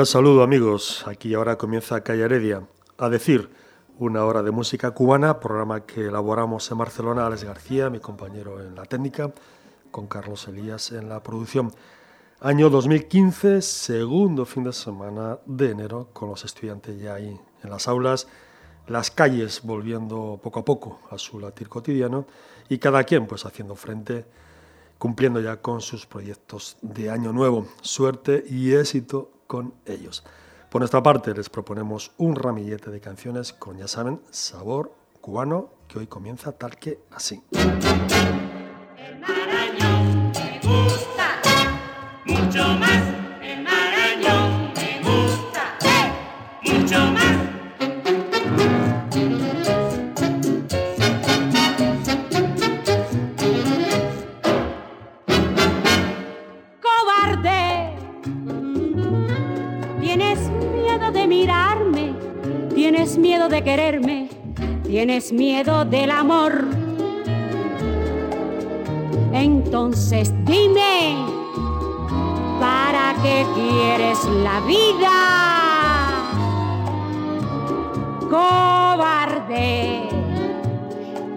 Cordial saludo amigos, aquí ahora comienza Calle Heredia, a decir una hora de música cubana, programa que elaboramos en Barcelona, Alex García, mi compañero en la técnica, con Carlos Elías en la producción. Año 2015, segundo fin de semana de enero, con los estudiantes ya ahí en las aulas, las calles volviendo poco a poco a su latir cotidiano y cada quien pues haciendo frente, cumpliendo ya con sus proyectos de año nuevo. Suerte y éxito con ellos. Por nuestra parte, les proponemos un ramillete de canciones con, ya saben, sabor cubano que hoy comienza tal que así. Miedo del amor. Entonces dime, ¿para qué quieres la vida? Cobarde,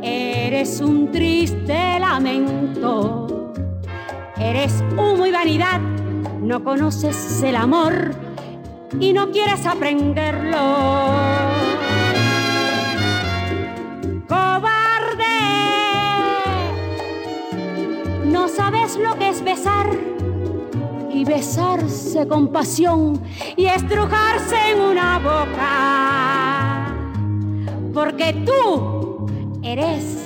eres un triste lamento, eres humo y vanidad, no conoces el amor y no quieres aprenderlo. Lo que es besar y besarse con pasión y estrujarse en una boca. Porque tú eres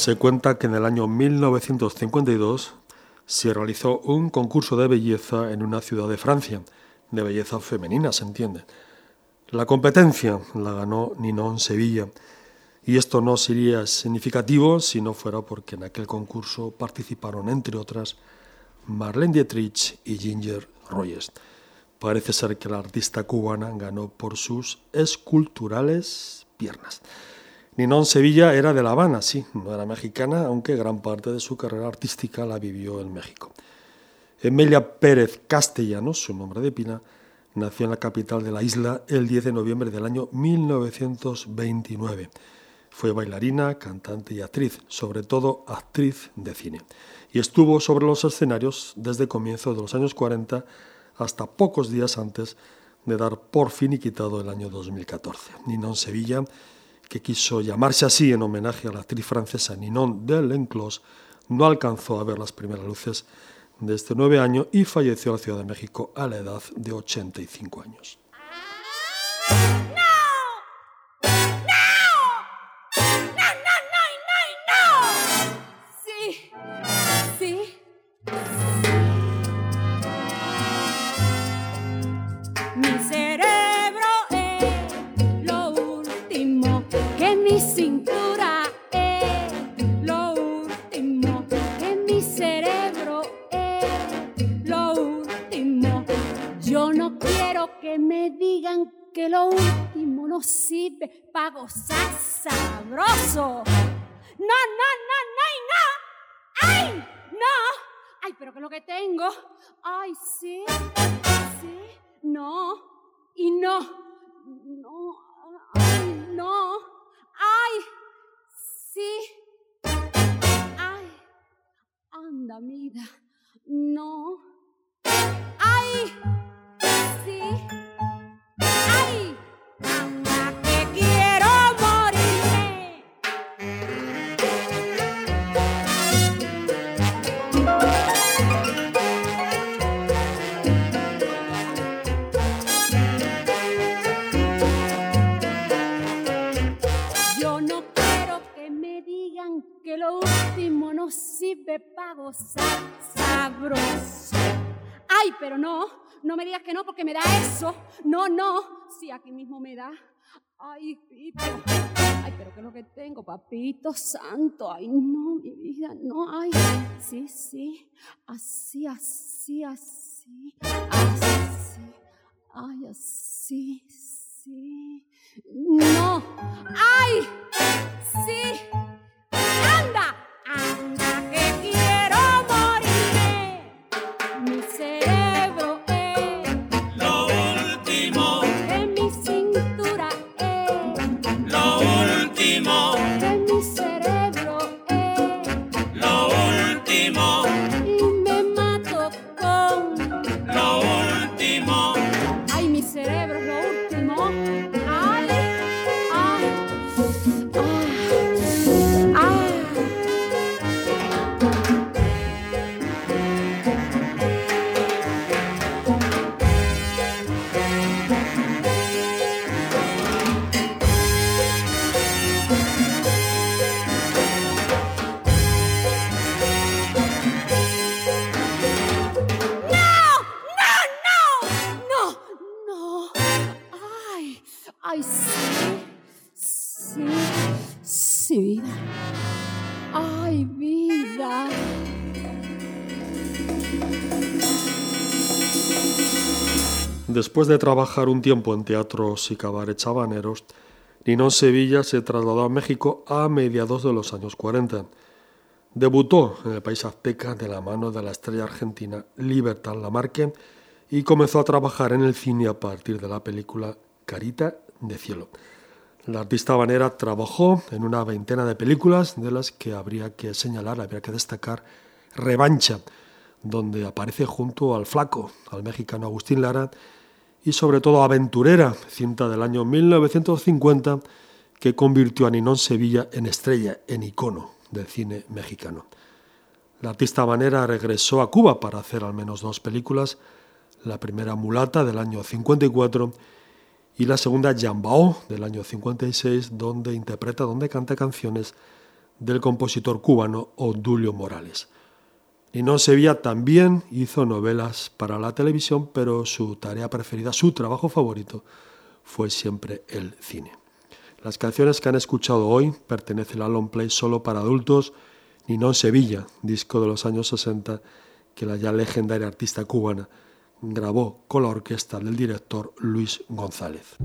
Se cuenta que en el año 1952 se realizó un concurso de belleza en una ciudad de Francia, de belleza femenina, se entiende. La competencia la ganó Ninon Sevilla, y esto no sería significativo si no fuera porque en aquel concurso participaron, entre otras, Marlene Dietrich y Ginger Rogers. Parece ser que la artista cubana ganó por sus esculturales piernas. Ninón Sevilla era de La Habana, sí, no era mexicana, aunque gran parte de su carrera artística la vivió en México. Emilia Pérez Castellanos, su nombre de pina, nació en la capital de la isla el 10 de noviembre del año 1929. Fue bailarina, cantante y actriz, sobre todo actriz de cine, y estuvo sobre los escenarios desde comienzo de los años 40 hasta pocos días antes de dar por finiquitado el año 2014. Ninon Sevilla que quiso llamarse así en homenaje a la actriz francesa Ninon de Lenclos, no alcanzó a ver las primeras luces de este nueve año y falleció en la Ciudad de México a la edad de 85 años. Para gozar sabroso. No, no, no, no, no. ¡Ay! No. Ay, pero ¿qué es lo que tengo? Ay, sí. Sí. No. Y no. No. Ay, no. Ay. Sí. Ay. Anda, mira. No. Ay. Sí. No sirve para gozar sabroso. Ay, pero no, no me digas que no porque me da eso. No, no, sí, aquí mismo me da. Ay, Pito. Ay, pero ¿qué es lo que tengo, papito santo? Ay, no, mi vida, no, ay. Sí, sí, así, así, así, así. Ay, así, sí. No, ay, sí. Después de trabajar un tiempo en teatros y cabarets habaneros, Ninón Sevilla se trasladó a México a mediados de los años 40. Debutó en el país azteca de la mano de la estrella argentina Libertad Lamarque y comenzó a trabajar en el cine a partir de la película Carita de Cielo. La artista habanera trabajó en una veintena de películas de las que habría que señalar, habría que destacar Revancha, donde aparece junto al flaco, al mexicano Agustín Lara, y sobre todo Aventurera, cinta del año 1950 que convirtió a Ninón Sevilla en estrella, en icono del cine mexicano. La artista habanera regresó a Cuba para hacer al menos dos películas, la primera Mulata del año 54 y la segunda Yambao del año 56, donde interpreta, donde canta canciones del compositor cubano Odulio Morales. Ninón Sevilla también hizo novelas para la televisión, pero su tarea preferida, su trabajo favorito, fue siempre el cine. Las canciones que han escuchado hoy pertenecen al long play solo para adultos Ninón Sevilla, disco de los años 60 que la ya legendaria artista cubana grabó con la orquesta del director Luis González.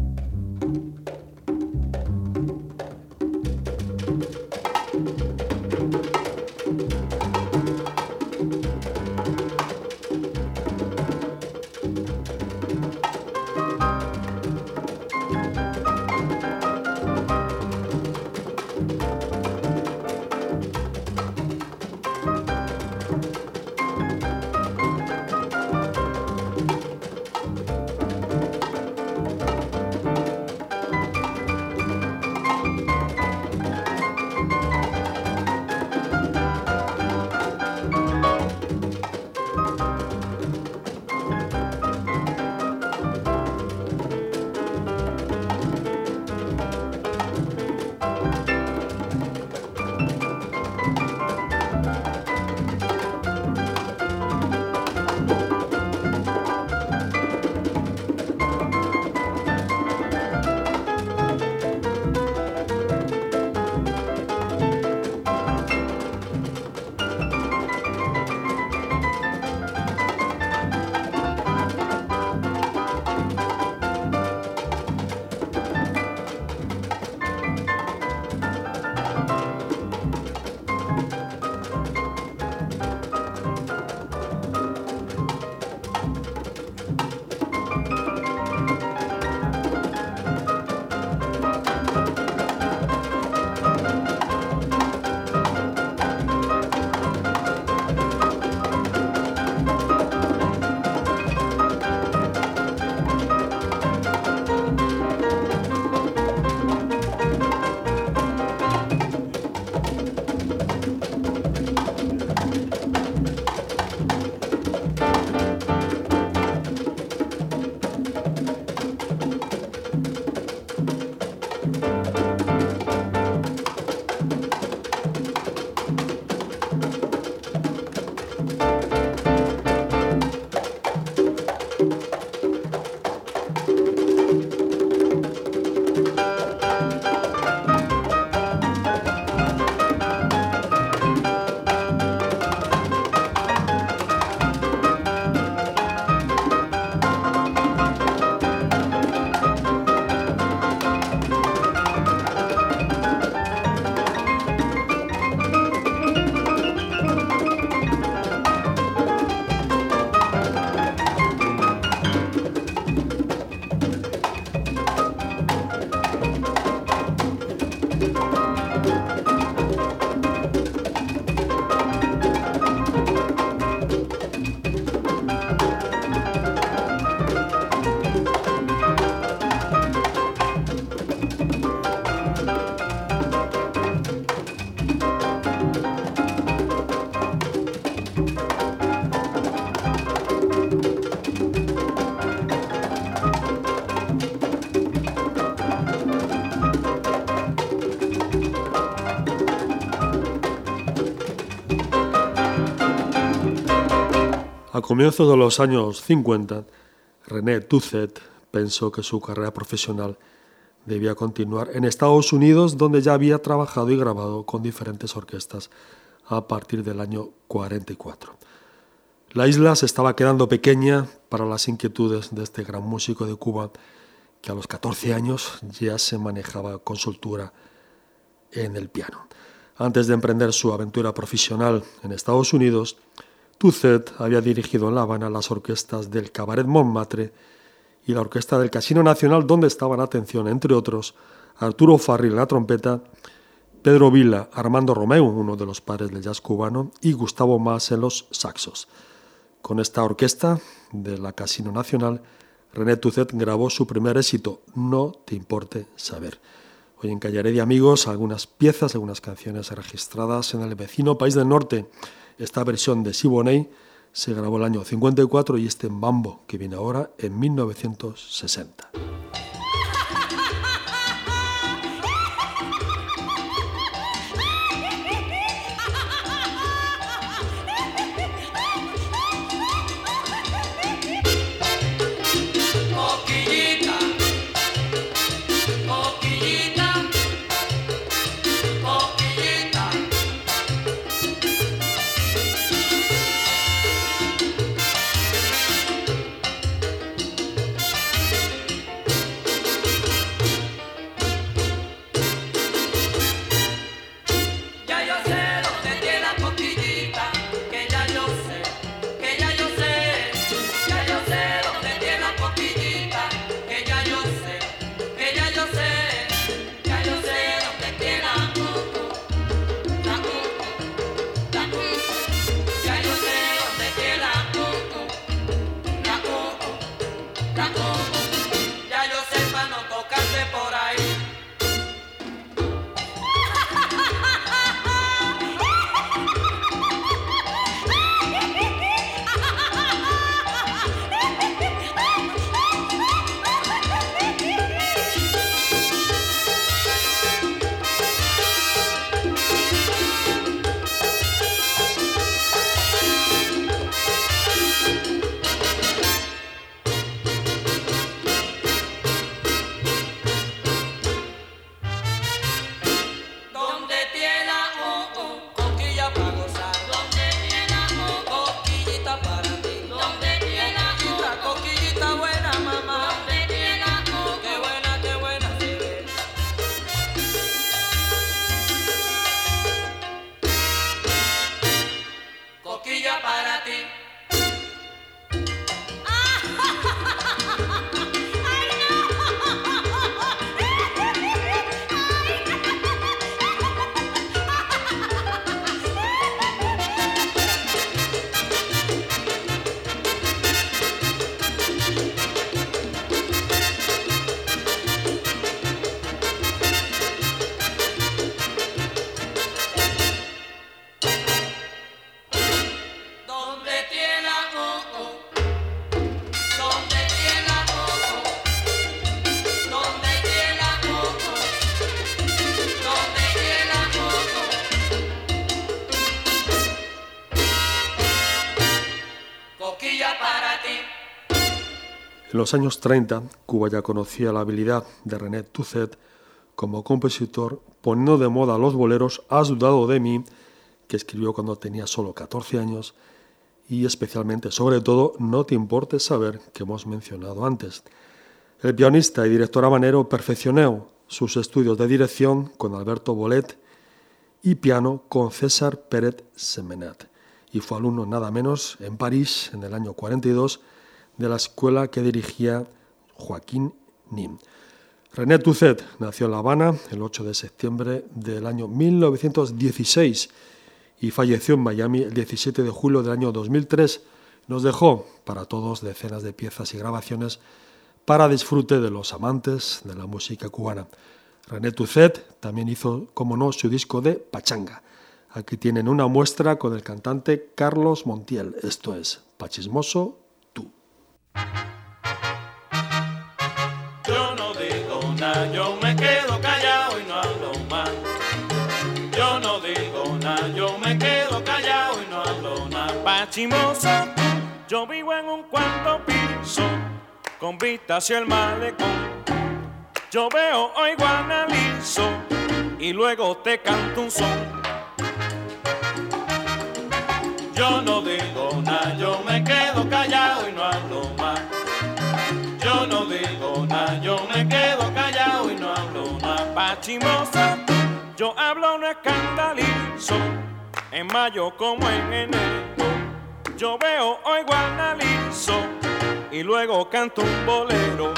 A comienzos de los años 50, René Tuzet pensó que su carrera profesional debía continuar en Estados Unidos, donde ya había trabajado y grabado con diferentes orquestas a partir del año 44. La isla se estaba quedando pequeña para las inquietudes de este gran músico de Cuba, que a los 14 años ya se manejaba con soltura en el piano. Antes de emprender su aventura profesional en Estados Unidos, Tuzet había dirigido en La Habana las orquestas del Cabaret Montmartre y la Orquesta del Casino Nacional, donde estaban, atención, entre otros, Arturo Farril en la trompeta, Pedro Vila, Armando Romeu, uno de los padres del jazz cubano, y Gustavo Mas en los saxos. Con esta orquesta de la Casino Nacional, René Tuzet grabó su primer éxito, No te importe saber. Hoy en Calle de amigos, algunas piezas, algunas canciones registradas en el vecino país del norte. Esta versión de Siboney se grabó el año 54 y este en Bambo, que viene ahora en 1960. En los años 30, Cuba ya conocía la habilidad de René Tuzet como compositor, poniendo de moda los boleros Has dudado de mí, que escribió cuando tenía solo 14 años, y especialmente, sobre todo, No te importe saber, que hemos mencionado antes. El pianista y director habanero perfeccionó sus estudios de dirección con Alberto Bolet y piano con César Pérez Semenat, y fue alumno nada menos en París en el año 42 de la escuela que dirigía Joaquín Nim. René Tuzet nació en La Habana el 8 de septiembre del año 1916 y falleció en Miami el 17 de julio del año 2003. Nos dejó para todos decenas de piezas y grabaciones para disfrute de los amantes de la música cubana. René Tuzet también hizo, como no, su disco de Pachanga. Aquí tienen una muestra con el cantante Carlos Montiel, esto es Pachismoso Yo no digo nada, yo me quedo callado y no hablo más. Yo no digo nada, yo me quedo callado y no hablo nada. Pachimoso, Yo vivo en un cuarto piso con vista hacia el malecón. Yo veo, oigo, analizo y luego te canto un son. Yo no digo nada, yo me quedo más. Pachimoso, yo hablo no escandalizo, en mayo como en enero. Yo veo, oigo, analizo y luego canto un bolero.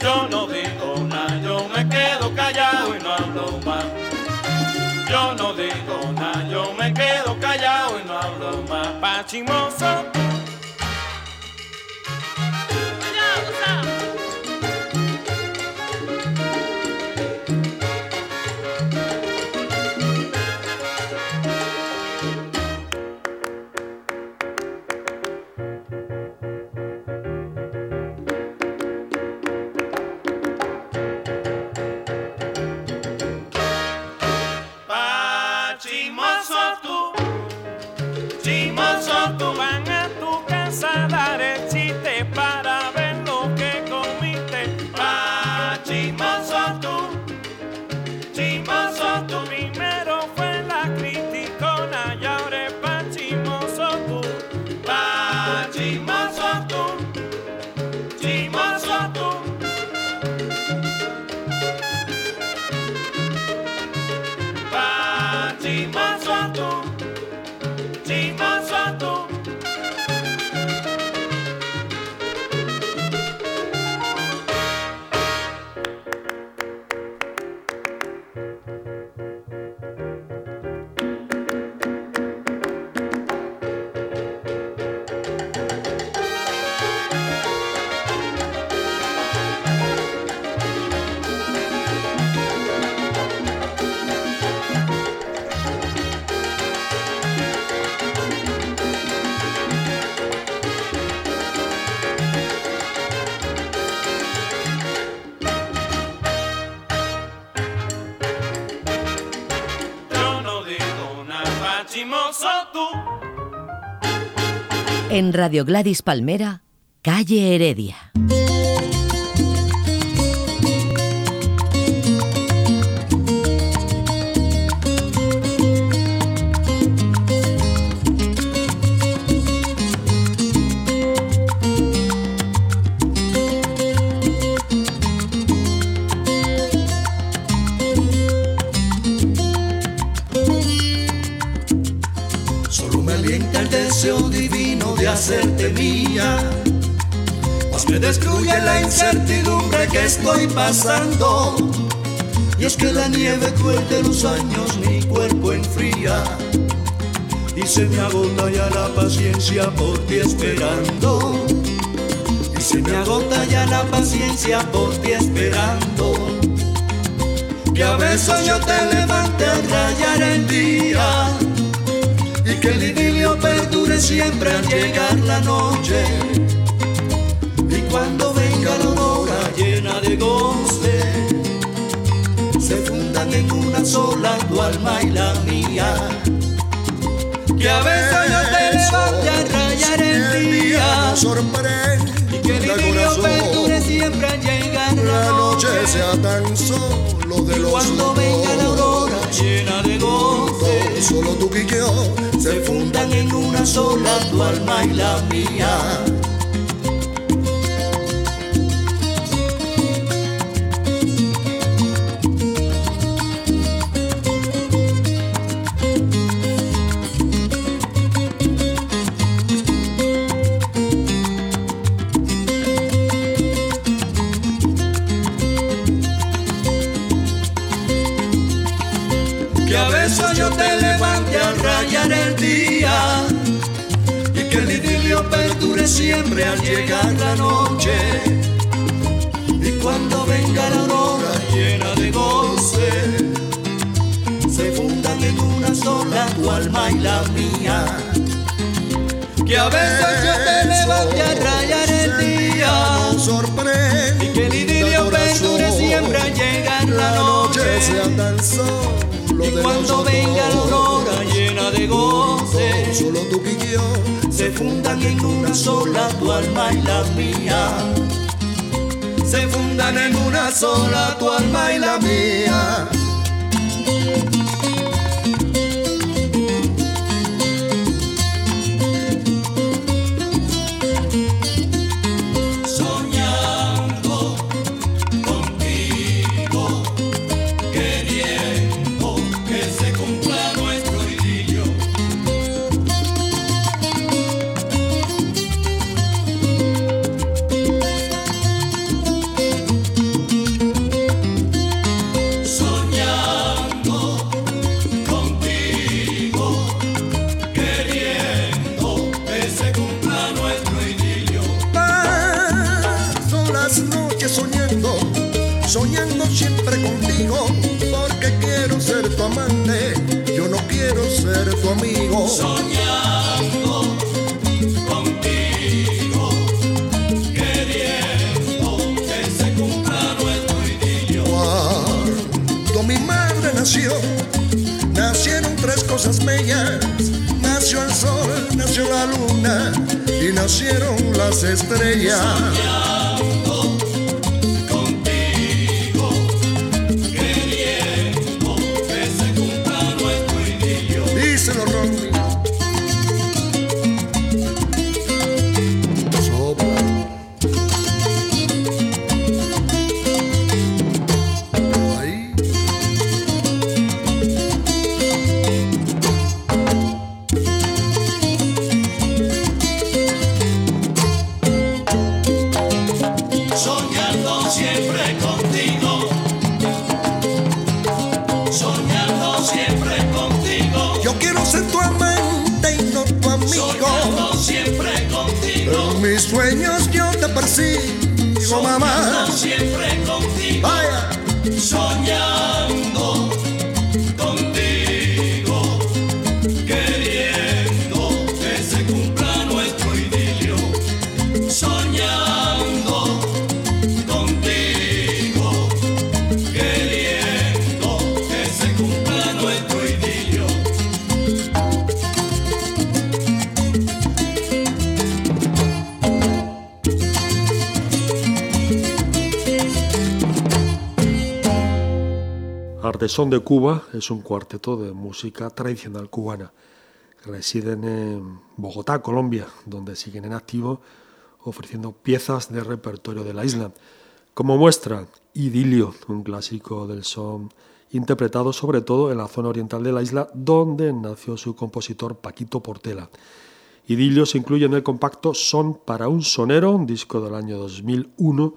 Yo no digo nada, yo me quedo callado y no hablo más. Yo no digo nada, yo me quedo callado y no hablo más. Pachimoso En Radio Gladys Palmera, Calle Heredia. Que estoy pasando. Y es que la nieve cruel de los años mi cuerpo enfría. Y se me agota ya la paciencia por ti esperando. Y se me agota ya la paciencia por ti esperando. Que a veces yo te levante a rayar el día y que el idilio perdure siempre al llegar la noche. Y cuando de goce, se fundan en una sola tu alma y la mía. Que a veces yo te levante a rayar el día y que el idilio perdure siempre al llegar la noche. sea tan solo de Y los cuando venga la aurora llena de goce, Solo tú y yo se fundan en una sola tu alma y la mía. Siempre al llegar la noche. Y cuando venga la aurora llena de goce, se fundan en una sola tu alma y la mía. Que a veces yo te levante a rayar el día sorprende y que el idilio perdure siempre al llegar la noche. Y cuando venga la llena solo tú y yo, se fundan en una sola tu alma y la mía. Se fundan en una sola tu alma y la mía. Estrellas. Artesón de Cuba es un cuarteto de música tradicional cubana. Residen en Bogotá, Colombia, donde siguen en activo ofreciendo piezas de repertorio de la isla. Como muestra, Idilio, un clásico del son interpretado sobre todo en la zona oriental de la isla, donde nació su compositor Paquito Portela. Idilio se incluye en el compacto Son para un sonero, un disco del año 2001,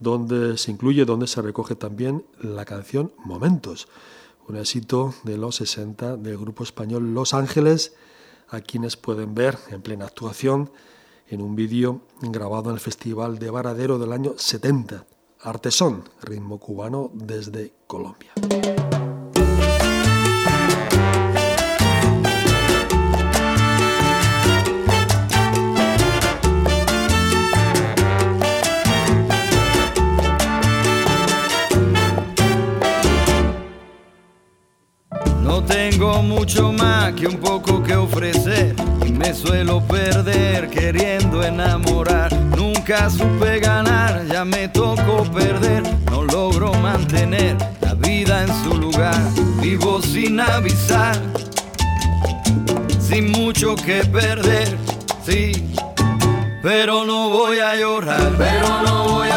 donde se incluye, donde se recoge también la canción Momentos, un éxito de los 60 del grupo español Los Ángeles, a quienes pueden ver en plena actuación en un vídeo grabado en el Festival de Varadero del año 70. Artesón, ritmo cubano desde Colombia. Tengo mucho más que un poco que ofrecer y me suelo perder queriendo enamorar. Nunca supe ganar, ya me tocó perder. No logro mantener la vida en su lugar. Vivo sin avisar, sin mucho que perder, sí. Pero no voy a llorar, pero no voy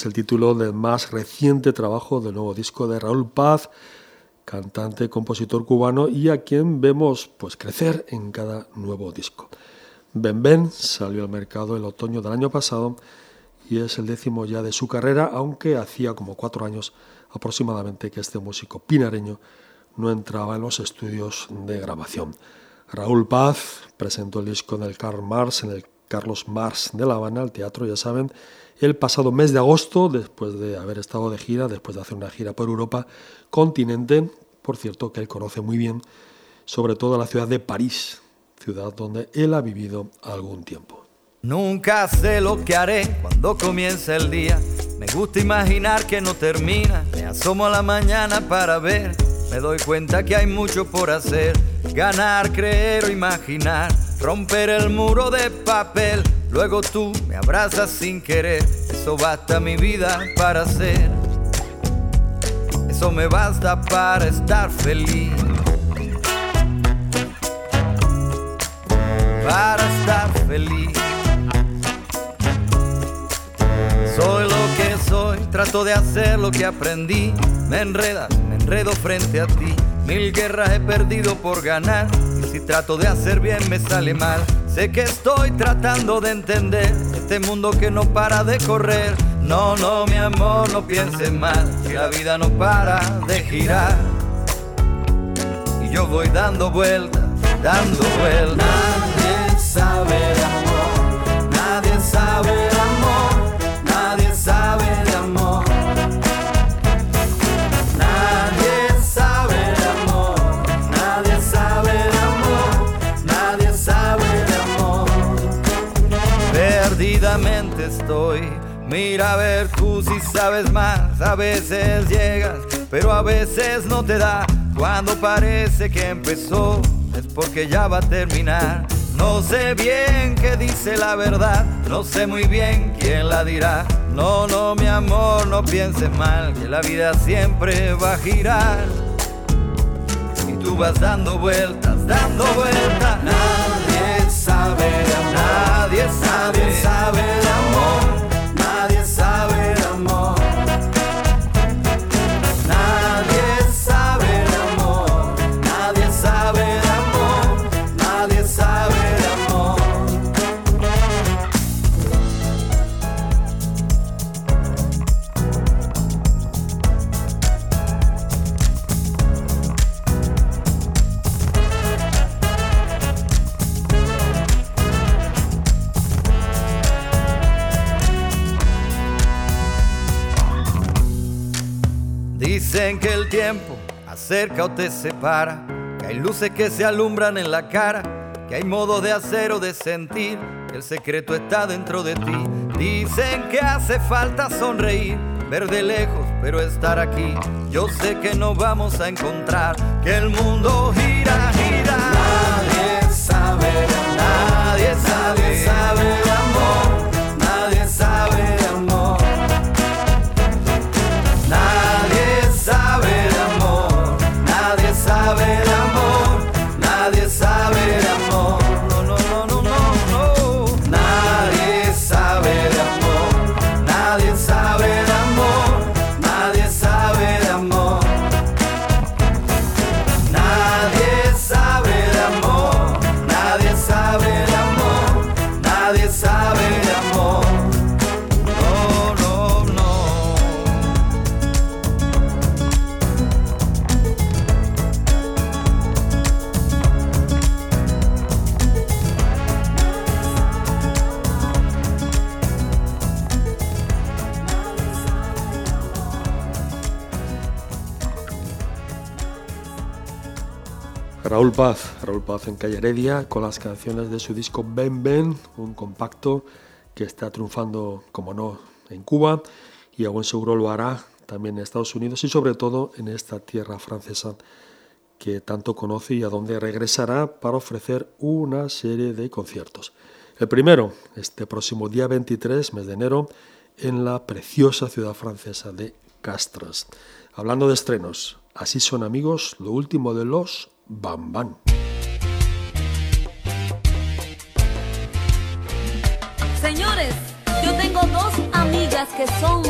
es el título del más reciente trabajo del nuevo disco de Raúl Paz, cantante, compositor cubano y a quien vemos pues crecer en cada nuevo disco. Ven Ven salió al mercado el otoño del año pasado y es el décimo ya de su carrera, aunque hacía como cuatro años aproximadamente que este músico pinareño no entraba en los estudios de grabación. Raúl Paz presentó el disco en el Carlos Marx de La Habana, el teatro, ya saben, el pasado mes de agosto, después de haber estado de gira, después de hacer una gira por Europa, continente, por cierto, que él conoce muy bien, sobre todo la ciudad de París, ciudad donde él ha vivido algún tiempo. Nunca sé lo que haré cuando comience el día. Me gusta imaginar que no termina. Me asomo a la mañana para ver. Me doy cuenta que hay mucho por hacer. Ganar, creer o imaginar. Romper el muro de papel. Luego tú me abrazas sin querer. Eso basta mi vida para ser. Eso me basta para estar feliz. Para estar feliz. Soy lo que soy, trato de hacer lo que aprendí. Me enredas, enredo frente a ti. Mil guerras he perdido por ganar. Y si trato de hacer bien me sale mal. Sé que estoy tratando de entender este mundo que no para de correr. No, no, mi amor, no pienses mal. La vida no para de girar. Y yo voy dando vueltas, dando vueltas. Nadie sabe de amor, nadie sabe de amor, Mira a ver tú si sabes más. A veces llegas, pero a veces no te da. Cuando parece que empezó, es porque ya va a terminar. No sé bien qué dice la verdad, no sé muy bien quién la dirá. No, no, mi amor, no pienses mal, que la vida siempre va a girar. Y tú vas dando vueltas, dando vueltas. Nadie sabe nadie sabe, nadie sabe Dicen que el tiempo acerca o te separa, que hay luces que se alumbran en la cara, que hay modos de hacer o de sentir, que el secreto está dentro de ti. Dicen que hace falta sonreír, ver de lejos, pero estar aquí. Yo sé que nos vamos a encontrar, que el mundo gira, gira. Nadie sabe, nadie sabe, sabe Raúl Paz, Raúl Paz en Calle Heredia, con las canciones de su disco Ben Ben, un compacto que está triunfando, como no, en Cuba y a buen seguro lo hará también en Estados Unidos y sobre todo en esta tierra francesa que tanto conoce y a donde regresará para ofrecer una serie de conciertos. El primero, este próximo día 23, mes de enero, en la preciosa ciudad francesa de Castras. Hablando de estrenos, así son amigos, lo último de los Bam Bam. Señores, yo tengo dos amigas que son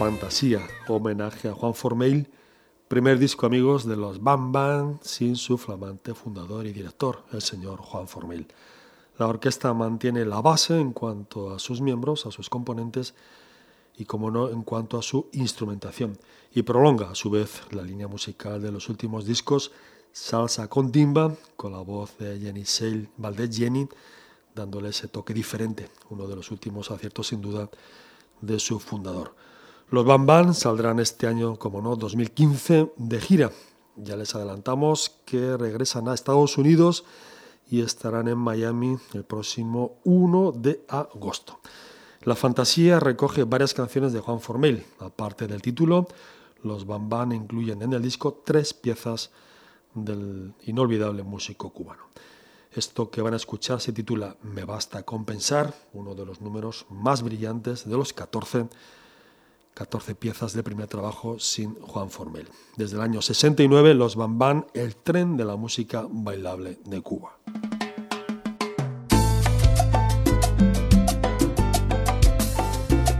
Fantasía, homenaje a Juan Formell, primer disco amigos de los Bam Bam sin su flamante fundador y director, el señor Juan Formell. La orquesta mantiene la base en cuanto a sus miembros, a sus componentes y, como no, en cuanto a su instrumentación, y prolonga a su vez la línea musical de los últimos discos Salsa con Dimba, con la voz de Jenny Sale Valdez Jenny, dándole ese toque diferente, uno de los últimos aciertos sin duda de su fundador. Los Bam Bam saldrán este año, como no, 2015 de gira. Ya les adelantamos que regresan a Estados Unidos y estarán en Miami el próximo 1 de agosto. La fantasía recoge varias canciones de Juan Formel. Aparte del título, los Bam Bam incluyen en el disco tres piezas del inolvidable músico cubano. Esto que van a escuchar se titula Me basta compensar, uno de los números más brillantes de los 14 14 piezas de primer trabajo sin Juan Formel. Desde el año 69, los Bambán, el tren de la música bailable de Cuba.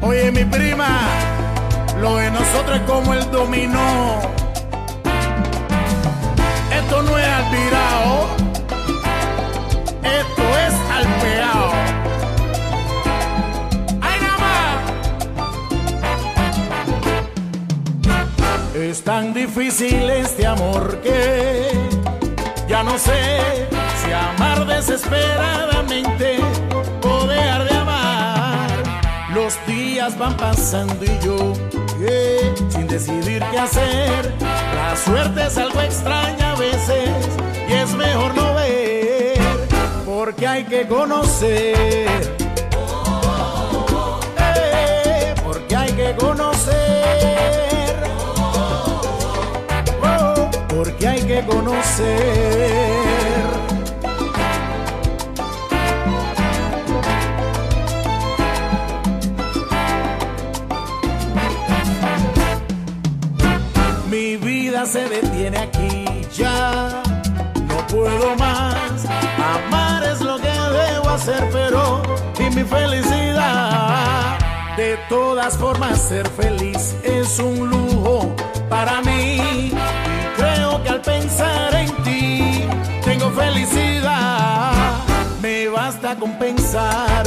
Oye, mi prima, lo de nosotros como el dominó. Tan difícil este amor que ya no sé si amar desesperadamente o dejar de amar. Los días van pasando y yo sin decidir qué hacer. La suerte es algo extraña a veces y es mejor no ver porque hay que conocer. Eh, porque hay que conocer. Porque hay que conocer. Mi vida se detiene aquí ya, no puedo más. Amar es lo que debo hacer, pero y mi felicidad. De todas formas, ser feliz es un lujo para mí que al pensar en ti tengo felicidad. Me basta con pensar.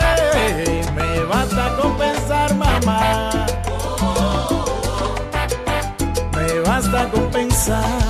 Hey, me basta con pensar, mamá. Me basta con pensar.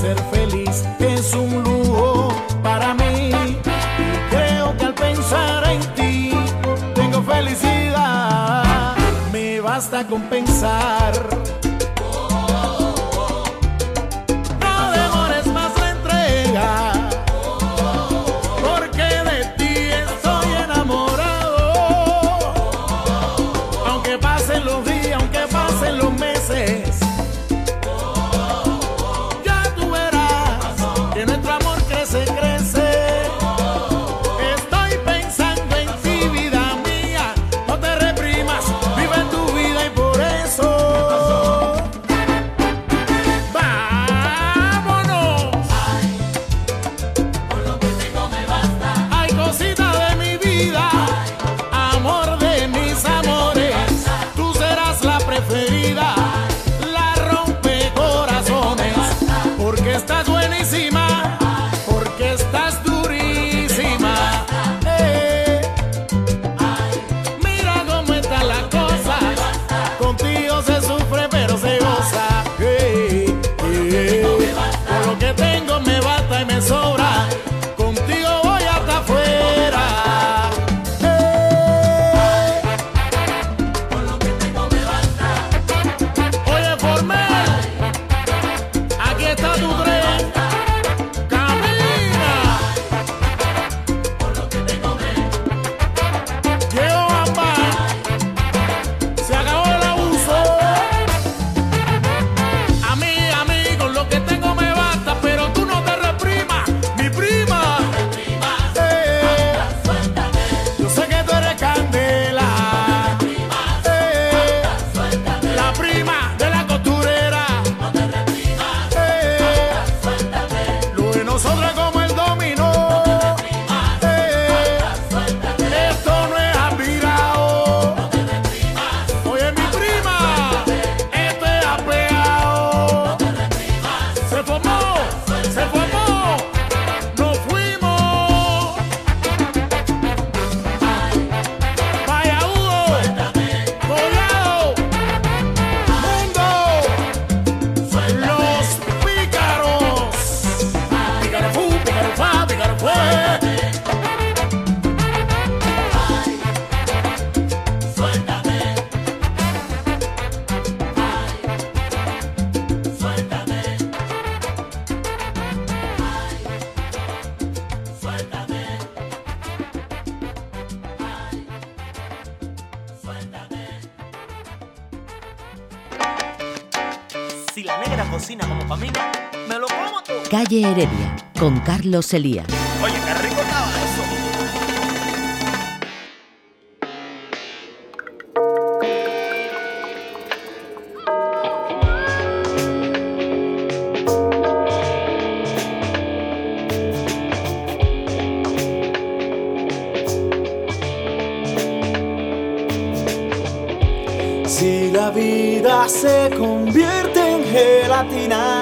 Ser feliz es un lujo para mí y creo que al pensar en ti tengo felicidad. Me basta con pensar. Calle Heredia, con Carlos Elías. Oye, qué rico estaba eso. Si la vida se convierte en gelatina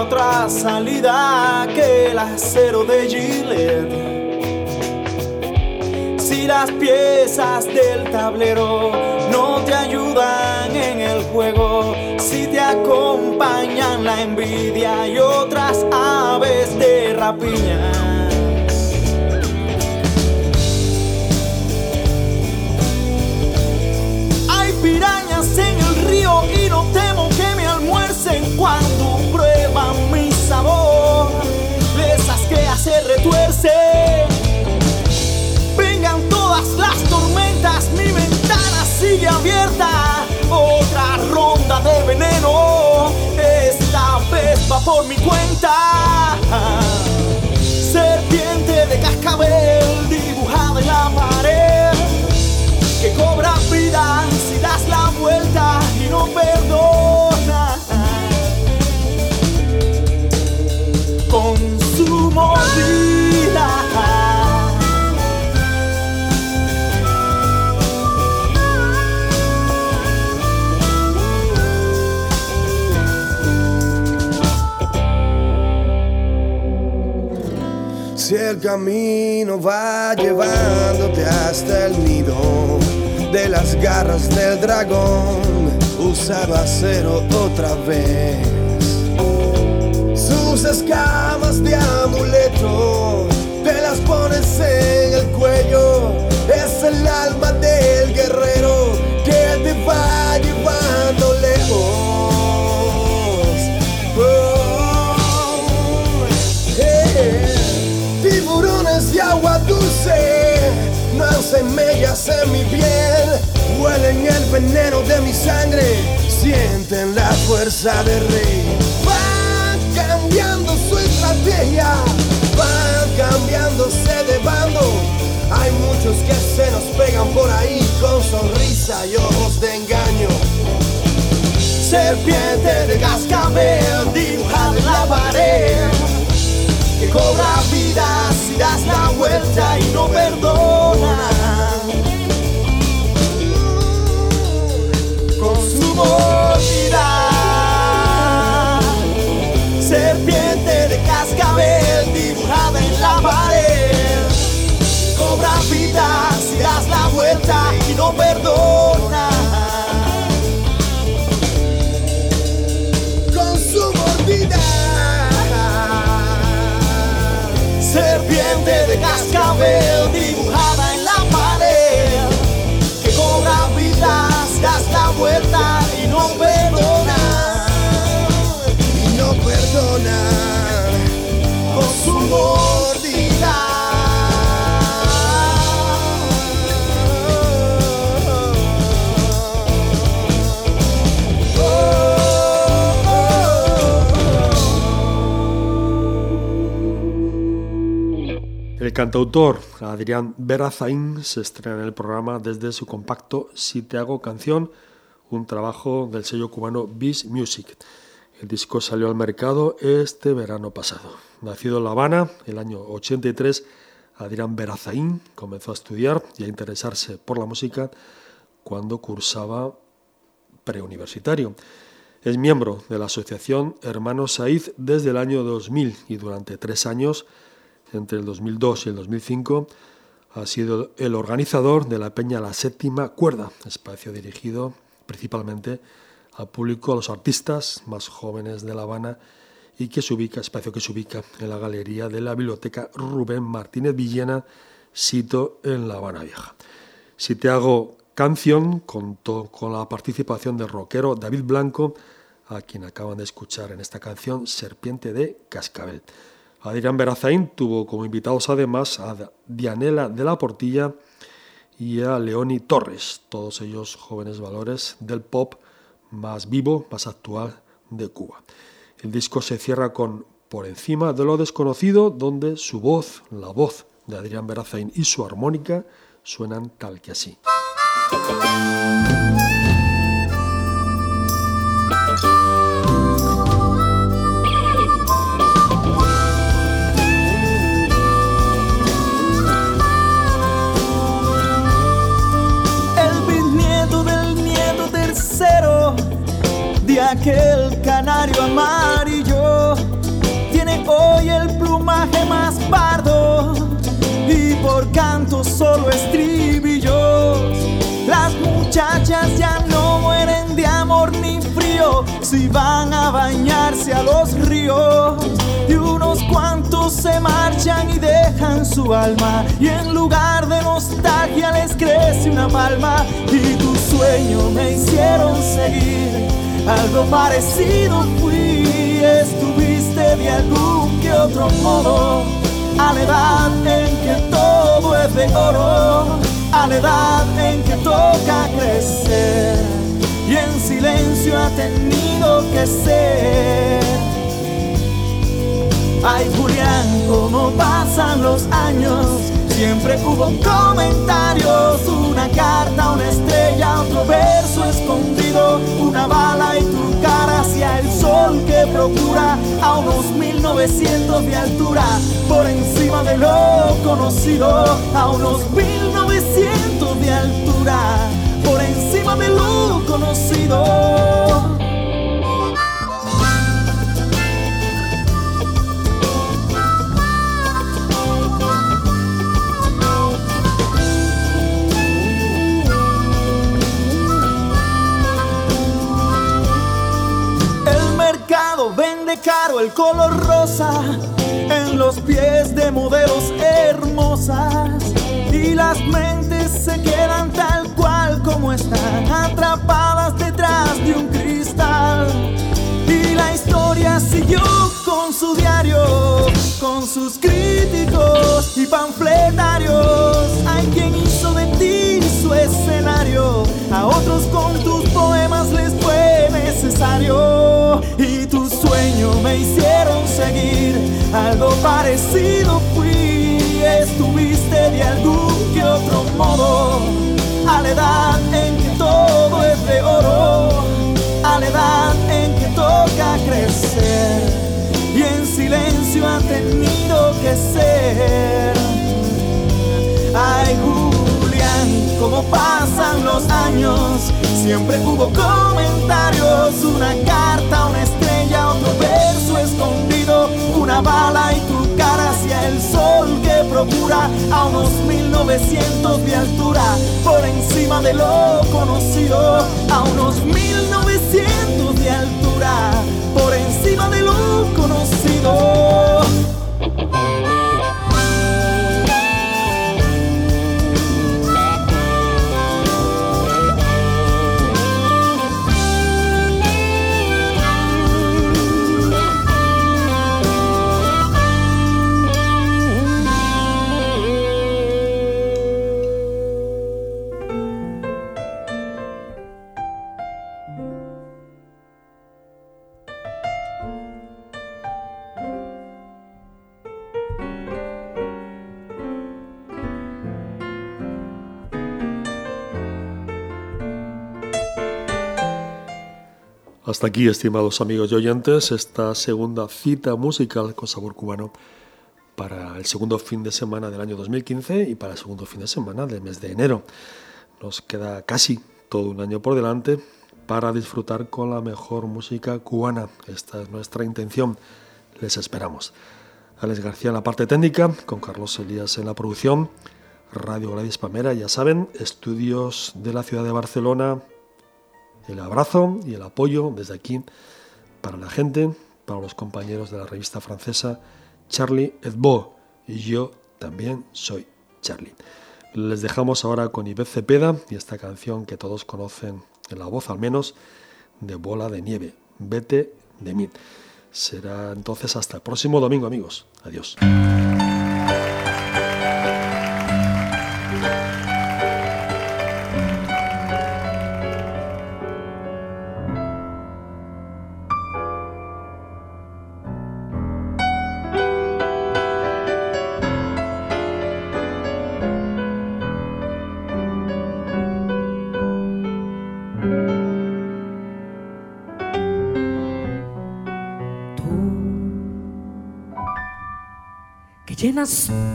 otra salida que el acero de Gillette. Si las piezas del tablero no te ayudan en el juego, si te acompañan la envidia y otras aves de rapiña. Hay pirañas en el río y no temo que me almuercen cuando por mi cuenta. Serpiente de cascabel dibujada en la pared que cobra vida si das la vuelta y no perdona. Si el camino va llevándote hasta el nido de las garras del dragón, usa el acero otra vez. Sus escamas de amuleto te las pones en el cuello. Es el alma del guerrero que te va hacen mi piel, huelen el veneno de mi sangre, sienten la fuerza del rey. Van cambiando su estrategia, van cambiándose de bando. Hay muchos que se nos pegan por ahí con sonrisa y ojos de engaño. Serpiente de cascabel dibujada en la pared que cobra vida si das la vuelta y no perdona. Serpiente de cascabel dibujada en la pared, cobra vida si das la vuelta y no perdona. Con su mordida. Serpiente de cascabel dibujada cantautor Adrián Berazaín se estrena en el programa desde su compacto Si te hago canción, un trabajo del sello cubano Beast Music. El disco salió al mercado este verano pasado. Nacido en La Habana, el año 83, Adrián Berazaín comenzó a estudiar y a interesarse por la música cuando cursaba preuniversitario. Es miembro de la asociación Hermanos Saiz desde el año 2000 y durante tres años entre el 2002 y el 2005, ha sido el organizador de la Peña La Séptima Cuerda, espacio dirigido principalmente al público, a los artistas más jóvenes de La Habana y que se ubica, espacio que se ubica en la galería de la Biblioteca Rubén Martínez Villena, sito en La Habana Vieja. Si te hago canción, contó con la participación del rockero David Blanco, a quien acaban de escuchar en esta canción Serpiente de Cascabel. Adrián Berazaín tuvo como invitados además a Dianela de la Portilla y a Leoni Torres, todos ellos jóvenes valores del pop más vivo, más actual, de Cuba. El disco se cierra con Por encima de lo desconocido, donde su voz, la voz de Adrián Berazain y su armónica suenan tal que así. Aquel canario amarillo tiene hoy el plumaje más pardo y por canto solo estribillos. Las muchachas ya no mueren de amor ni frío si van a bañarse a los ríos. Y unos cuantos se marchan y dejan su alma. Y en lugar de nostalgia les crece una palma. Y tu sueño me hicieron seguir. Algo parecido fui, estuviste de algún que otro modo. A la edad en que todo es de oro, a la edad en que toca crecer. Y en silencio ha tenido que ser. Ay Julián, cómo pasan los años. Siempre hubo comentarios, una carta, una estrella, otro verso escondido, una bala y tu cara hacia el sol que procura a unos 1900 de altura, por encima de lo conocido, a unos 1900 de altura, por encima de lo conocido. Caro el color rosa en los pies de modelos hermosas. Y las mentes se quedan tal cual como están atrapadas detrás de un cristal. Y la historia siguió con su diario con sus críticos y panfletarios. Hay quien hizo de ti su escenario a otros con tus poemas les fue necesario me hicieron seguir. Algo parecido fui. Estuviste de algún que otro modo. A la edad en que todo es de oro. A la edad en que toca crecer. Y en silencio ha tenido que ser. Ay Julián cómo pasan los años. Siempre hubo comentarios una carta bala y tu cara hacia el sol que procura a unos 1900 de altura. Por encima de lo conocido a unos 1900 de altura. Por encima de lo conocido Hasta aquí, estimados amigos y oyentes, esta segunda cita musical con sabor cubano para el segundo fin de semana del año 2015 y para el segundo fin de semana del mes de enero. Nos queda casi todo un año por delante para disfrutar con la mejor música cubana. Esta es nuestra intención. Les esperamos. Alex García en la parte técnica, con Carlos Elías en la producción, Radio Gladys Pamera, ya saben, estudios de la ciudad de Barcelona, el abrazo y el apoyo desde aquí para la gente, para los compañeros de la revista francesa Charlie Hebdo. Y yo también soy Charlie. Les dejamos ahora con Iber Cepeda y esta canción que todos conocen en la voz al menos de Bola de Nieve, Vete de mí. Será entonces hasta el próximo domingo amigos. Adiós.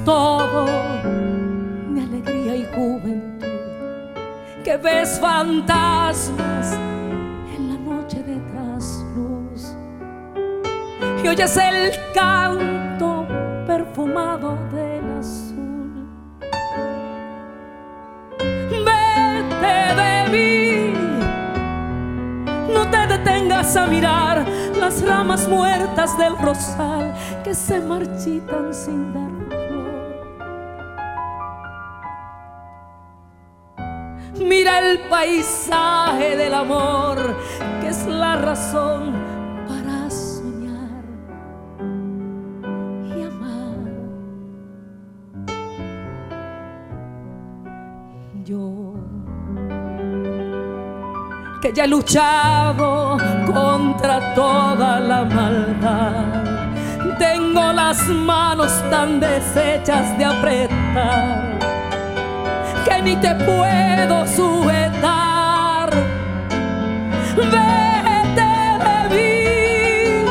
Todo de alegría y juventud, que ves fantasmas en la noche de trasluz. Y oyes el canto muertas del rosal que se marchitan sin dar flor. Mira el paisaje del amor, que es la razón ya he luchado contra toda la maldad. Tengo las manos tan deshechas de apretar que ni te puedo sujetar. Vete de mí,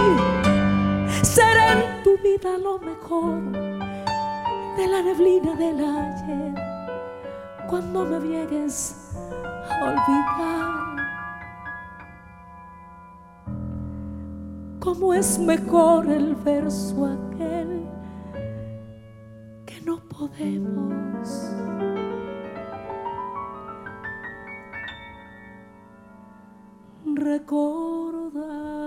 seré en tu vida lo mejor de la neblina del ayer cuando me llegues a olvidar. cómo es mejor el verso aquel que no podemos. Recordar.